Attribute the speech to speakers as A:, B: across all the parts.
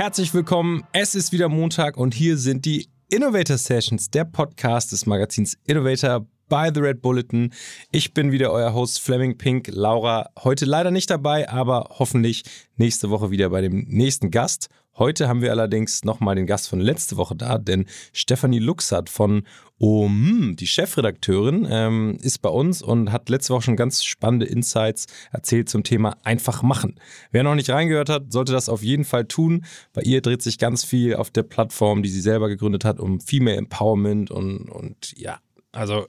A: Herzlich willkommen. Es ist wieder Montag und hier sind die Innovator Sessions, der Podcast des Magazins Innovator bei The Red Bulletin. Ich bin wieder euer Host Fleming Pink. Laura heute leider nicht dabei, aber hoffentlich nächste Woche wieder bei dem nächsten Gast. Heute haben wir allerdings nochmal den Gast von letzte Woche da, denn Stefanie Luxert von OM, die Chefredakteurin, ähm, ist bei uns und hat letzte Woche schon ganz spannende Insights erzählt zum Thema einfach machen. Wer noch nicht reingehört hat, sollte das auf jeden Fall tun. Bei ihr dreht sich ganz viel auf der Plattform, die sie selber gegründet hat, um Female Empowerment und, und ja, also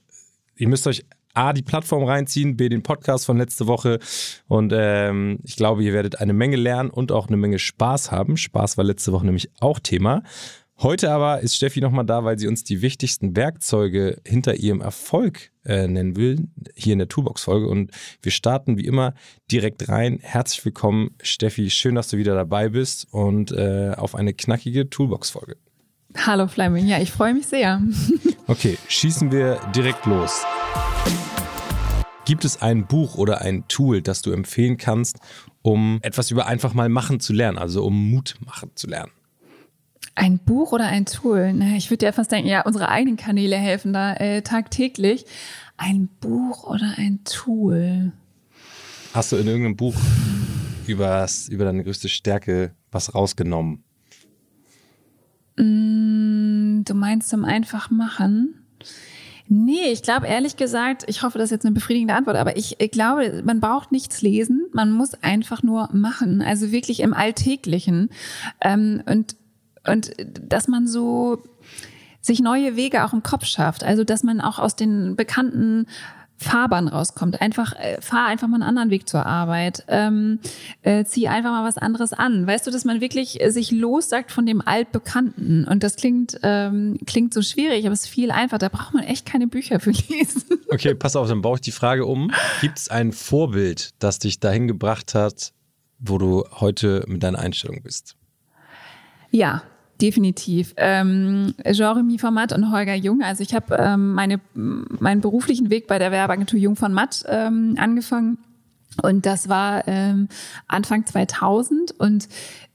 A: ihr müsst euch A, die Plattform reinziehen, B, den Podcast von letzte Woche. Und ähm, ich glaube, ihr werdet eine Menge lernen und auch eine Menge Spaß haben. Spaß war letzte Woche nämlich auch Thema. Heute aber ist Steffi nochmal da, weil sie uns die wichtigsten Werkzeuge hinter ihrem Erfolg äh, nennen will, hier in der Toolbox-Folge. Und wir starten wie immer direkt rein. Herzlich willkommen, Steffi. Schön, dass du wieder dabei bist und äh, auf eine knackige Toolbox-Folge.
B: Hallo Fleming, ja, ich freue mich sehr.
A: Okay, schießen wir direkt los. Gibt es ein Buch oder ein Tool, das du empfehlen kannst, um etwas über einfach mal machen zu lernen, also um Mut machen zu lernen?
B: Ein Buch oder ein Tool? Na, ich würde ja fast denken, ja, unsere eigenen Kanäle helfen da äh, tagtäglich. Ein Buch oder ein Tool?
A: Hast du in irgendeinem Buch über, über deine größte Stärke was rausgenommen?
B: Mm, du meinst zum einfach machen? Nee, ich glaube ehrlich gesagt, ich hoffe, das ist jetzt eine befriedigende Antwort, aber ich, ich glaube, man braucht nichts lesen, man muss einfach nur machen, also wirklich im Alltäglichen. Ähm, und, und dass man so sich neue Wege auch im Kopf schafft, also dass man auch aus den bekannten Fahrbahn rauskommt. Einfach, äh, fahr einfach mal einen anderen Weg zur Arbeit. Ähm, äh, zieh einfach mal was anderes an. Weißt du, dass man wirklich äh, sich lossagt von dem Altbekannten. Und das klingt, ähm, klingt so schwierig, aber es ist viel einfacher. Da braucht man echt keine Bücher für lesen.
A: Okay, pass auf, dann baue ich die Frage um. Gibt es ein Vorbild, das dich dahin gebracht hat, wo du heute mit deiner Einstellung bist?
B: Ja, Definitiv. Ähm, Jeremy von Matt und Holger Jung. Also ich habe ähm, meine, meinen beruflichen Weg bei der Werbeagentur Jung von Matt ähm, angefangen. Und das war ähm, Anfang 2000 und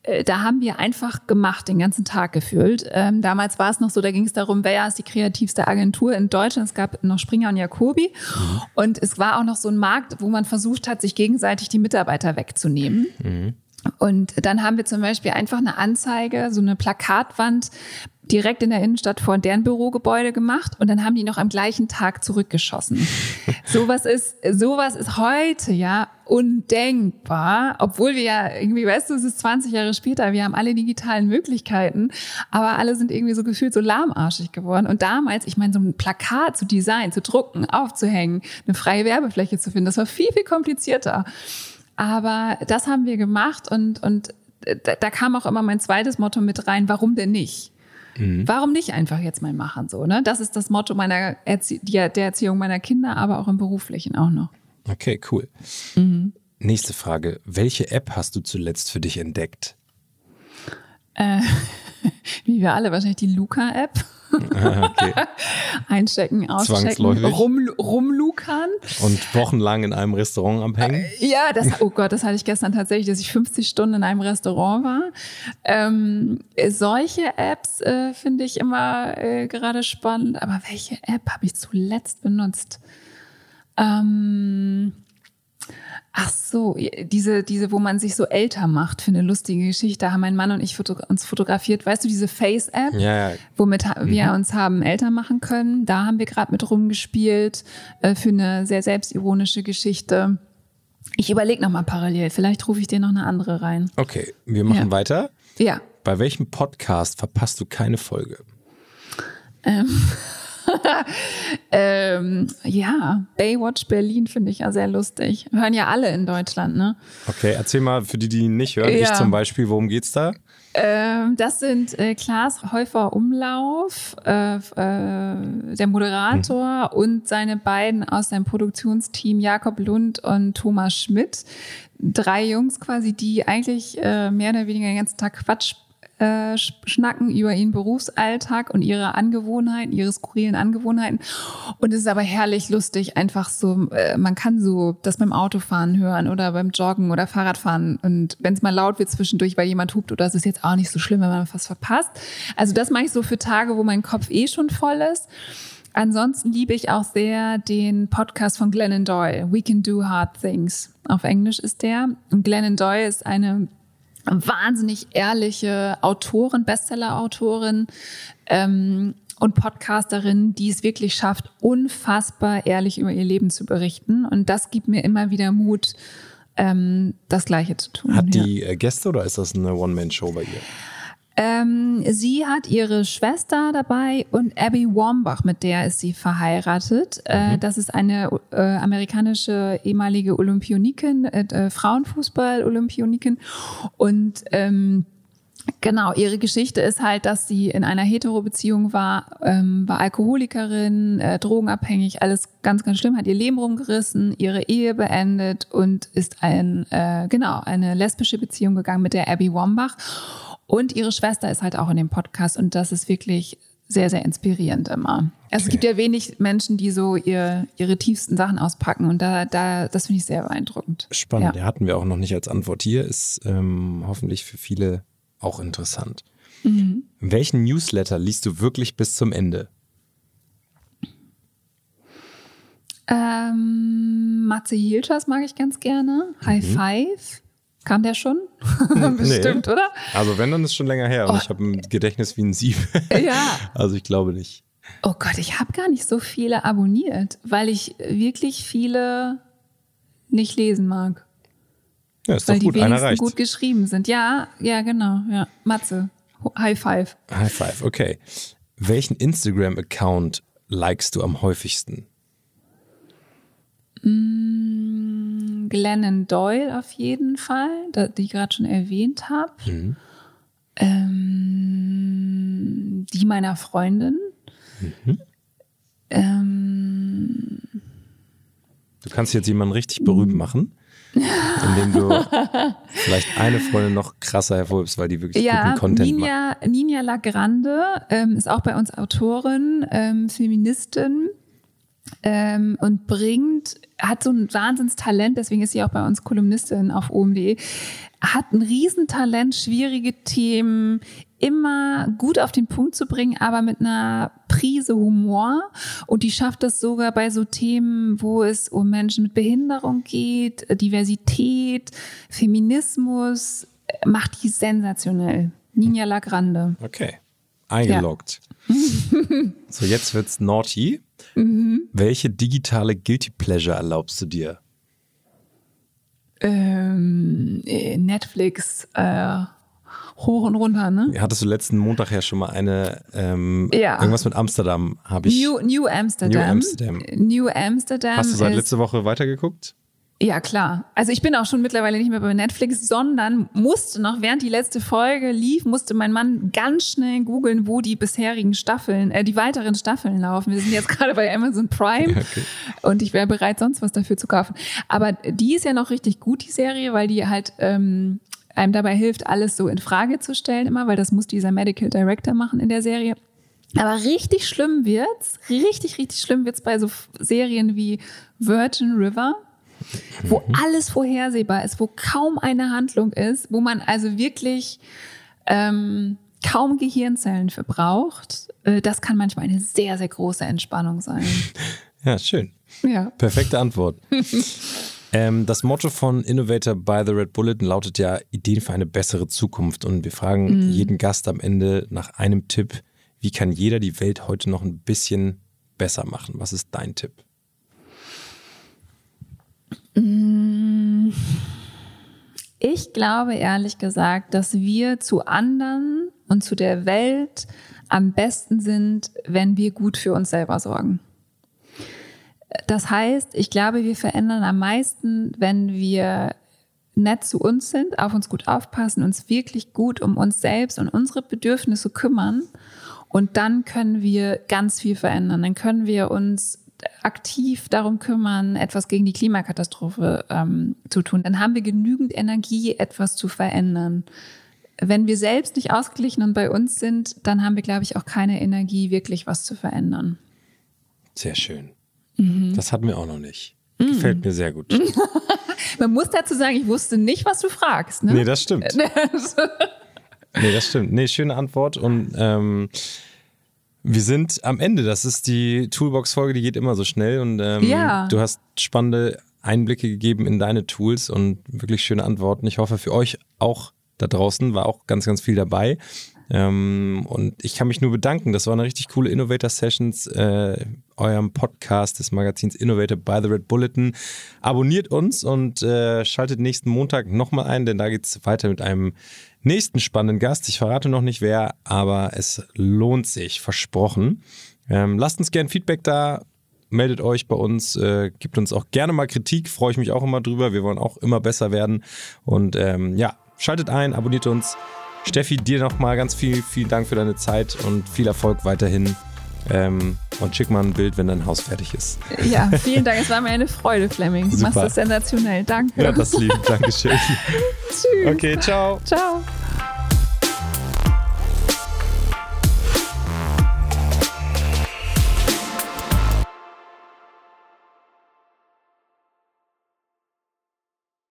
B: äh, da haben wir einfach gemacht, den ganzen Tag gefühlt. Ähm, damals war es noch so, da ging es darum, wer ist die kreativste Agentur in Deutschland. Es gab noch Springer und Jacobi. Mhm. Und es war auch noch so ein Markt, wo man versucht hat, sich gegenseitig die Mitarbeiter wegzunehmen. Mhm. Und dann haben wir zum Beispiel einfach eine Anzeige, so eine Plakatwand direkt in der Innenstadt vor deren Bürogebäude gemacht und dann haben die noch am gleichen Tag zurückgeschossen. sowas ist, sowas ist heute ja undenkbar, obwohl wir ja irgendwie, weißt du, es ist 20 Jahre später, wir haben alle digitalen Möglichkeiten, aber alle sind irgendwie so gefühlt so lahmarschig geworden. Und damals, ich meine, so ein Plakat zu designen, zu drucken, aufzuhängen, eine freie Werbefläche zu finden, das war viel, viel komplizierter. Aber das haben wir gemacht und, und da, da kam auch immer mein zweites Motto mit rein, warum denn nicht? Mhm. Warum nicht einfach jetzt mal machen so, ne? Das ist das Motto meiner Erzie der Erziehung meiner Kinder, aber auch im beruflichen auch noch.
A: Okay, cool. Mhm. Nächste Frage. Welche App hast du zuletzt für dich entdeckt?
B: Äh, wie wir alle, wahrscheinlich die Luca-App. Okay. Einstecken, ausstecken, rum, rumlukern.
A: Und wochenlang in einem Restaurant abhängen?
B: Äh, ja, das, oh Gott, das hatte ich gestern tatsächlich, dass ich 50 Stunden in einem Restaurant war. Ähm, solche Apps äh, finde ich immer äh, gerade spannend. Aber welche App habe ich zuletzt benutzt? Ähm, Ach so, diese, diese, wo man sich so älter macht, für eine lustige Geschichte, haben mein Mann und ich foto uns fotografiert. Weißt du, diese Face-App, ja, ja. womit mhm. wir uns haben älter machen können. Da haben wir gerade mit rumgespielt äh, für eine sehr selbstironische Geschichte. Ich überlege noch mal parallel. Vielleicht rufe ich dir noch eine andere rein.
A: Okay, wir machen
B: ja.
A: weiter.
B: Ja.
A: Bei welchem Podcast verpasst du keine Folge?
B: Ähm. ähm, ja, Baywatch Berlin finde ich ja sehr lustig. Hören ja alle in Deutschland, ne?
A: Okay, erzähl mal für die, die ihn nicht hören. Ja. Ich zum Beispiel, worum geht's da?
B: Ähm, das sind äh, Klaas Häufer Umlauf, äh, äh, der Moderator mhm. und seine beiden aus seinem Produktionsteam Jakob Lund und Thomas Schmidt. Drei Jungs quasi, die eigentlich äh, mehr oder weniger den ganzen Tag Quatsch äh, schnacken über ihren Berufsalltag und ihre Angewohnheiten, ihre skurrilen Angewohnheiten. Und es ist aber herrlich lustig, einfach so, äh, man kann so das beim Autofahren hören oder beim Joggen oder Fahrradfahren. Und wenn es mal laut wird zwischendurch, weil jemand hupt, oder es ist jetzt auch nicht so schlimm, wenn man was verpasst. Also das mache ich so für Tage, wo mein Kopf eh schon voll ist. Ansonsten liebe ich auch sehr den Podcast von Glennon Doyle, We Can Do Hard Things. Auf Englisch ist der. Und Glennon Doyle ist eine wahnsinnig ehrliche Autorin, Bestseller-Autorin ähm, und Podcasterin, die es wirklich schafft, unfassbar ehrlich über ihr Leben zu berichten. Und das gibt mir immer wieder Mut, ähm, das Gleiche zu tun.
A: Hat die ja. Äh, Gäste oder ist das eine One-Man-Show bei ihr?
B: Ähm, sie hat ihre Schwester dabei und Abby Wambach, mit der ist sie verheiratet. Äh, mhm. Das ist eine äh, amerikanische ehemalige Olympionikin, äh, äh, Frauenfußball-Olympionikin. Und ähm, Genau, ihre Geschichte ist halt, dass sie in einer Hetero-Beziehung war, ähm, war Alkoholikerin, äh, drogenabhängig, alles ganz, ganz schlimm, hat ihr Leben rumgerissen, ihre Ehe beendet und ist ein, äh, genau, eine lesbische Beziehung gegangen mit der Abby Wambach. Und ihre Schwester ist halt auch in dem Podcast und das ist wirklich sehr, sehr inspirierend immer. Also es gibt ja wenig Menschen, die so ihr, ihre tiefsten Sachen auspacken und da, da das finde ich sehr beeindruckend.
A: Spannend, ja. hatten wir auch noch nicht als Antwort hier, ist ähm, hoffentlich für viele auch interessant. Mhm. Welchen Newsletter liest du wirklich bis zum Ende?
B: Ähm, Matze Hilschers mag ich ganz gerne. High mhm. Five. Kam der schon? Bestimmt, nee. oder?
A: Also wenn, dann ist schon länger her. Und oh. ich habe ein Gedächtnis wie ein Sieb.
B: ja.
A: Also ich glaube nicht.
B: Oh Gott, ich habe gar nicht so viele abonniert, weil ich wirklich viele nicht lesen mag.
A: Ja, ist
B: weil
A: doch gut,
B: die
A: einer reicht.
B: gut geschrieben sind. Ja, ja, genau. Ja. Matze. High five.
A: High five, okay. Welchen Instagram-Account likest du am häufigsten?
B: Mm, Glennon Doyle auf jeden Fall, die ich gerade schon erwähnt habe. Mhm. Ähm, die meiner Freundin. Mhm. Ähm,
A: du kannst jetzt jemanden richtig berühmt mm. machen, indem du vielleicht eine Freundin noch krasser hervorhebst, weil die wirklich ja, guten Content
B: Ninja, macht. Ninja Lagrande ähm, ist auch bei uns Autorin, ähm, Feministin ähm, und bringt, hat so ein Wahnsinnstalent, deswegen ist sie auch bei uns Kolumnistin auf OMD, hat ein Riesentalent, schwierige Themen immer gut auf den Punkt zu bringen, aber mit einer Prise Humor. Und die schafft das sogar bei so Themen, wo es um Menschen mit Behinderung geht, Diversität, Feminismus, macht die sensationell. Ninja Lagrande.
A: Okay. Eingeloggt. Ja. so, jetzt wird's naughty. Mhm. Welche digitale Guilty Pleasure erlaubst du dir?
B: Ähm, äh, Netflix äh, hoch und runter, ne?
A: Hattest du letzten Montag ja schon mal eine ähm, ja. irgendwas mit Amsterdam habe ich.
B: New, New Amsterdam.
A: New Amsterdam.
B: New Amsterdam.
A: Hast du seit letzte Woche weitergeguckt?
B: Ja, klar. Also ich bin auch schon mittlerweile nicht mehr bei Netflix, sondern musste noch, während die letzte Folge lief, musste mein Mann ganz schnell googeln, wo die bisherigen Staffeln, äh, die weiteren Staffeln laufen. Wir sind jetzt gerade bei Amazon Prime okay. und ich wäre bereit, sonst was dafür zu kaufen. Aber die ist ja noch richtig gut, die Serie, weil die halt ähm, einem dabei hilft, alles so in Frage zu stellen immer, weil das muss dieser Medical Director machen in der Serie. Aber richtig schlimm wird's, richtig, richtig schlimm wird's bei so Serien wie Virgin River wo mhm. alles vorhersehbar ist, wo kaum eine Handlung ist, wo man also wirklich ähm, kaum Gehirnzellen verbraucht. Äh, das kann manchmal eine sehr, sehr große Entspannung sein.
A: Ja, schön.
B: Ja.
A: Perfekte Antwort. ähm, das Motto von Innovator by the Red Bulletin lautet ja Ideen für eine bessere Zukunft. Und wir fragen mm. jeden Gast am Ende nach einem Tipp. Wie kann jeder die Welt heute noch ein bisschen besser machen? Was ist dein Tipp?
B: Mm. Ich glaube ehrlich gesagt, dass wir zu anderen und zu der Welt am besten sind, wenn wir gut für uns selber sorgen. Das heißt, ich glaube, wir verändern am meisten, wenn wir nett zu uns sind, auf uns gut aufpassen, uns wirklich gut um uns selbst und unsere Bedürfnisse kümmern. Und dann können wir ganz viel verändern. Dann können wir uns aktiv darum kümmern, etwas gegen die Klimakatastrophe ähm, zu tun, dann haben wir genügend Energie, etwas zu verändern. wenn wir selbst nicht ausgeglichen und bei uns sind, dann haben wir, glaube ich, auch keine Energie, wirklich was zu verändern.
A: Sehr schön. Mhm. Das hatten wir auch noch nicht. Mhm. Gefällt mir sehr gut.
B: Man muss dazu sagen, ich wusste nicht, was du fragst. Ne?
A: Nee, das stimmt. nee, das stimmt. Nee, schöne Antwort. Und ähm, wir sind am Ende. Das ist die Toolbox-Folge, die geht immer so schnell. Und ähm, ja. du hast spannende Einblicke gegeben in deine Tools und wirklich schöne Antworten. Ich hoffe, für euch auch da draußen war auch ganz, ganz viel dabei. Ähm, und ich kann mich nur bedanken. Das war eine richtig coole Innovator Sessions, äh, eurem Podcast des Magazins Innovator by the Red Bulletin. Abonniert uns und äh, schaltet nächsten Montag nochmal ein, denn da geht es weiter mit einem nächsten spannenden Gast. Ich verrate noch nicht wer, aber es lohnt sich, versprochen. Ähm, lasst uns gerne Feedback da. Meldet euch bei uns, äh, gibt uns auch gerne mal Kritik, freue ich mich auch immer drüber. Wir wollen auch immer besser werden. Und ähm, ja, schaltet ein, abonniert uns. Steffi, dir nochmal ganz viel, vielen Dank für deine Zeit und viel Erfolg weiterhin. Ähm, und schick mal ein Bild, wenn dein Haus fertig ist.
B: Ja, vielen Dank. Es war mir eine Freude, Fleming. Du machst das sensationell. Danke.
A: Ja, das lieb. Dankeschön. Tschüss. Okay, ciao.
B: Ciao.